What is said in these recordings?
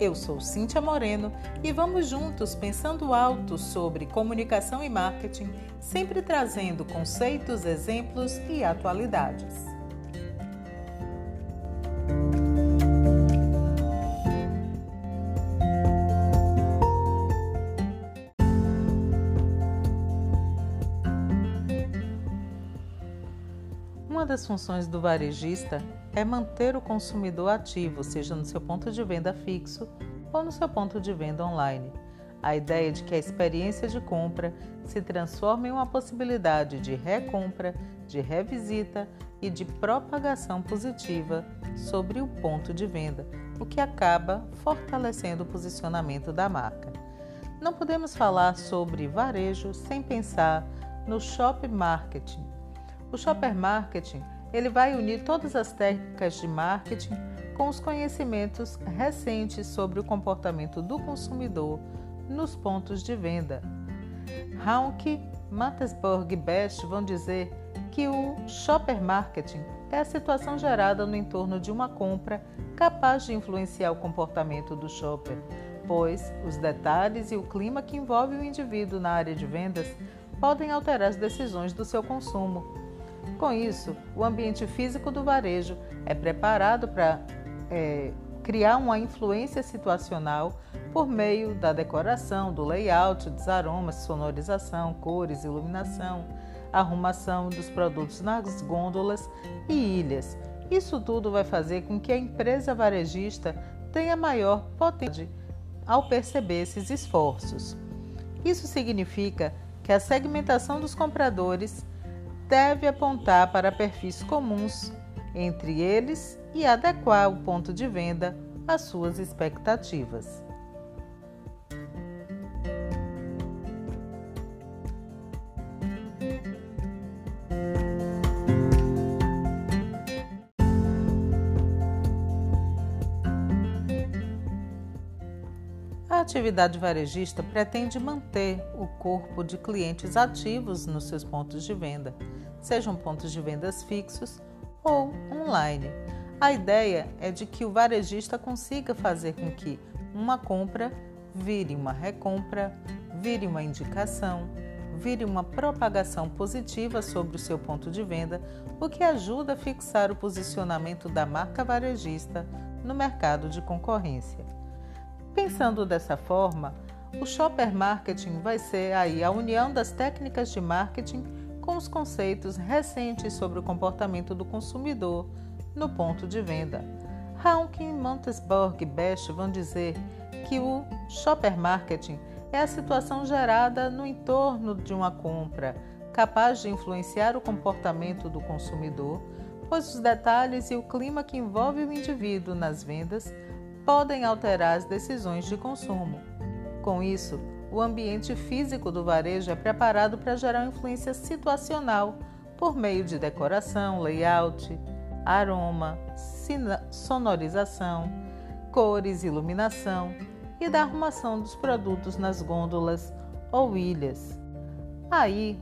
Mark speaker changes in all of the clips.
Speaker 1: Eu sou Cíntia Moreno e vamos juntos pensando alto sobre comunicação e marketing, sempre trazendo conceitos, exemplos e atualidades. Das funções do varejista é manter o consumidor ativo, seja no seu ponto de venda fixo ou no seu ponto de venda online. A ideia de que a experiência de compra se transforma em uma possibilidade de recompra, de revisita e de propagação positiva sobre o ponto de venda, o que acaba fortalecendo o posicionamento da marca. Não podemos falar sobre varejo sem pensar no shopping marketing. O shopper marketing ele vai unir todas as técnicas de marketing com os conhecimentos recentes sobre o comportamento do consumidor nos pontos de venda. Haunke, Mattesburg e Best vão dizer que o shopper marketing é a situação gerada no entorno de uma compra capaz de influenciar o comportamento do shopper, pois os detalhes e o clima que envolve o indivíduo na área de vendas podem alterar as decisões do seu consumo com isso, o ambiente físico do varejo é preparado para é, criar uma influência situacional por meio da decoração, do layout, dos aromas, sonorização, cores, iluminação, arrumação dos produtos nas gôndolas e ilhas. Isso tudo vai fazer com que a empresa varejista tenha maior potência ao perceber esses esforços. Isso significa que a segmentação dos compradores deve apontar para perfis comuns entre eles e adequar o ponto de venda às suas expectativas. A atividade varejista pretende manter o corpo de clientes ativos nos seus pontos de venda, sejam pontos de vendas fixos ou online. A ideia é de que o varejista consiga fazer com que uma compra vire uma recompra, vire uma indicação, vire uma propagação positiva sobre o seu ponto de venda, o que ajuda a fixar o posicionamento da marca varejista no mercado de concorrência. Pensando dessa forma, o shopper marketing vai ser aí a união das técnicas de marketing com os conceitos recentes sobre o comportamento do consumidor no ponto de venda. Hawking, Montesborg e Best vão dizer que o shopper marketing é a situação gerada no entorno de uma compra, capaz de influenciar o comportamento do consumidor, pois os detalhes e o clima que envolve o indivíduo nas vendas podem alterar as decisões de consumo. Com isso, o ambiente físico do varejo é preparado para gerar influência situacional por meio de decoração, layout, aroma, sonorização, cores, iluminação e da arrumação dos produtos nas gôndolas ou ilhas. Aí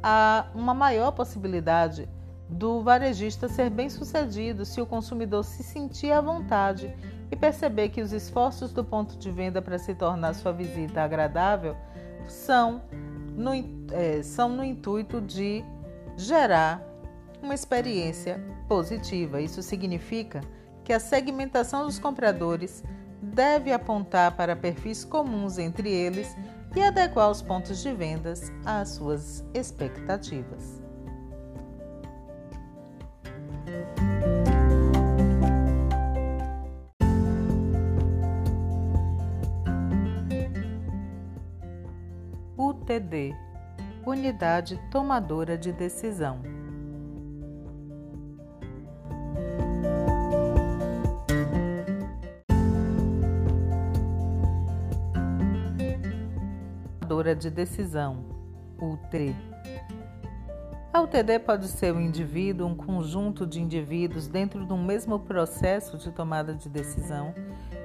Speaker 1: há uma maior possibilidade do varejista ser bem sucedido se o consumidor se sentir à vontade e perceber que os esforços do ponto de venda para se tornar sua visita agradável são no, é, são no intuito de gerar uma experiência positiva. Isso significa que a segmentação dos compradores deve apontar para perfis comuns entre eles e adequar os pontos de vendas às suas expectativas. UTD Unidade Tomadora de Decisão. Tomadora de Decisão UT A UTD pode ser um indivíduo, um conjunto de indivíduos dentro de um mesmo processo de tomada de decisão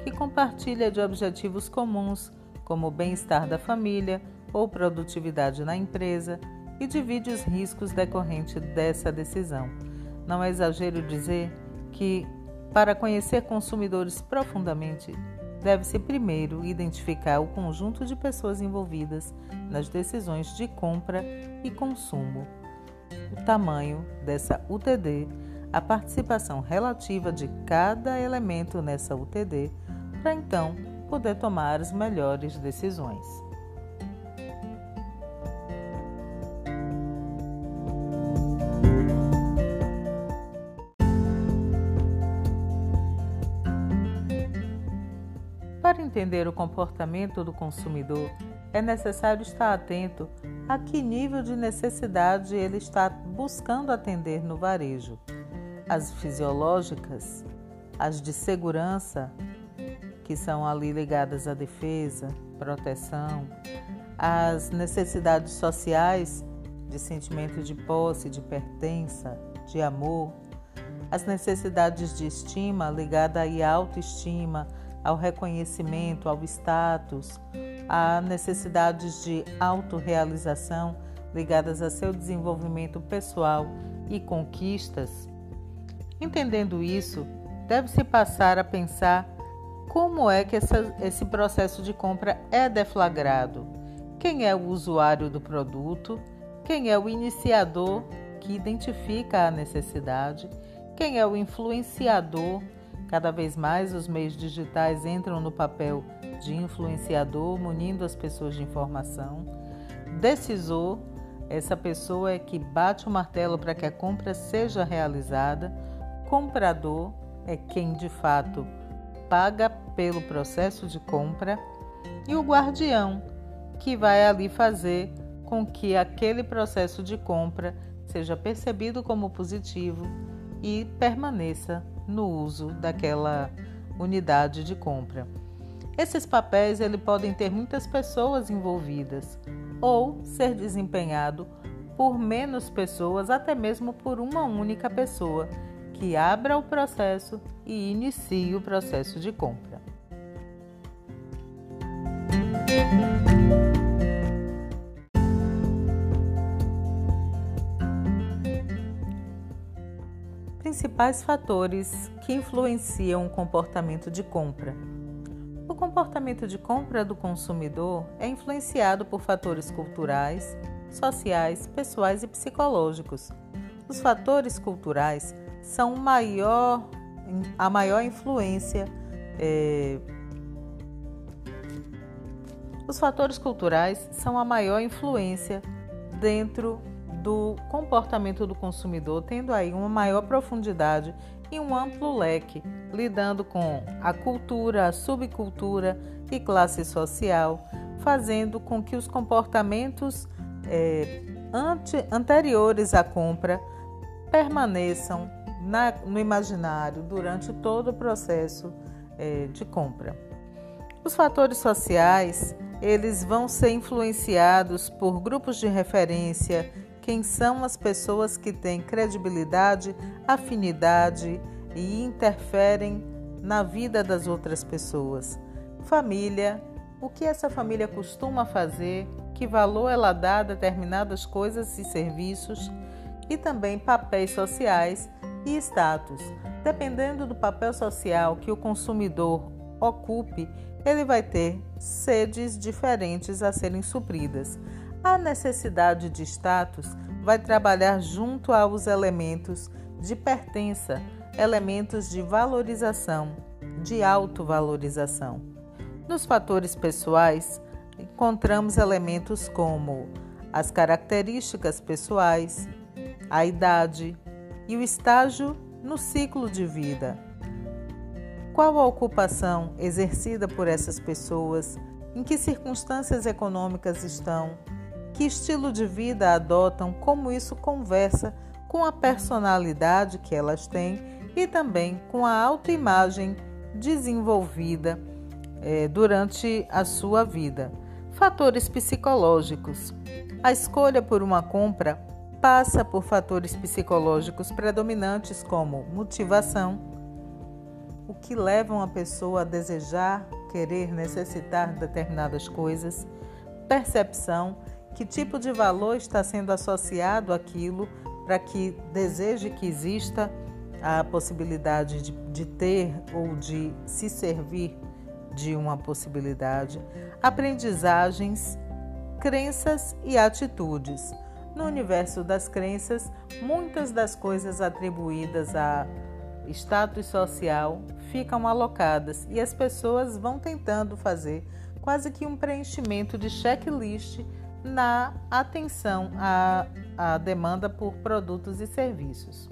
Speaker 1: que compartilha de objetivos comuns, como o bem-estar da família ou produtividade na empresa, e divide os riscos decorrentes dessa decisão. Não é exagero dizer que, para conhecer consumidores profundamente, deve-se primeiro identificar o conjunto de pessoas envolvidas nas decisões de compra e consumo o tamanho dessa UTD, a participação relativa de cada elemento nessa UTD, para então poder tomar as melhores decisões. Entender o comportamento do consumidor, é necessário estar atento a que nível de necessidade ele está buscando atender no varejo. As fisiológicas, as de segurança, que são ali ligadas à defesa, proteção, as necessidades sociais de sentimento de posse, de pertença, de amor, as necessidades de estima ligada à autoestima, ao reconhecimento, ao status, a necessidades de autorrealização ligadas a seu desenvolvimento pessoal e conquistas. Entendendo isso, deve-se passar a pensar como é que essa, esse processo de compra é deflagrado, quem é o usuário do produto, quem é o iniciador que identifica a necessidade, quem é o influenciador. Cada vez mais os meios digitais entram no papel de influenciador, munindo as pessoas de informação. Decisor, essa pessoa é que bate o martelo para que a compra seja realizada. Comprador é quem de fato paga pelo processo de compra. E o guardião, que vai ali fazer com que aquele processo de compra seja percebido como positivo e permaneça no uso daquela unidade de compra. Esses papéis ele podem ter muitas pessoas envolvidas ou ser desempenhado por menos pessoas, até mesmo por uma única pessoa que abra o processo e inicie o processo de compra. Principais fatores que influenciam o comportamento de compra. O comportamento de compra do consumidor é influenciado por fatores culturais, sociais, pessoais e psicológicos. Os fatores culturais são maior, a maior influência. É, os fatores culturais são a maior influência dentro do comportamento do consumidor, tendo aí uma maior profundidade e um amplo leque, lidando com a cultura, a subcultura e classe social, fazendo com que os comportamentos é, ante, anteriores à compra permaneçam na, no imaginário durante todo o processo é, de compra. Os fatores sociais eles vão ser influenciados por grupos de referência quem são as pessoas que têm credibilidade, afinidade e interferem na vida das outras pessoas. Família, o que essa família costuma fazer, que valor ela dá a determinadas coisas e serviços, e também papéis sociais e status. Dependendo do papel social que o consumidor ocupe, ele vai ter sedes diferentes a serem supridas. A necessidade de status vai trabalhar junto aos elementos de pertença, elementos de valorização, de autovalorização. Nos fatores pessoais, encontramos elementos como as características pessoais, a idade e o estágio no ciclo de vida. Qual a ocupação exercida por essas pessoas? Em que circunstâncias econômicas estão? Que estilo de vida adotam, como isso conversa com a personalidade que elas têm e também com a autoimagem desenvolvida é, durante a sua vida. Fatores psicológicos. A escolha por uma compra passa por fatores psicológicos predominantes como motivação, o que leva uma pessoa a desejar, querer, necessitar determinadas coisas, percepção, que tipo de valor está sendo associado àquilo para que deseje que exista a possibilidade de, de ter ou de se servir de uma possibilidade, aprendizagens, crenças e atitudes. No universo das crenças, muitas das coisas atribuídas a status social ficam alocadas e as pessoas vão tentando fazer quase que um preenchimento de checklist na atenção à, à demanda por produtos e serviços.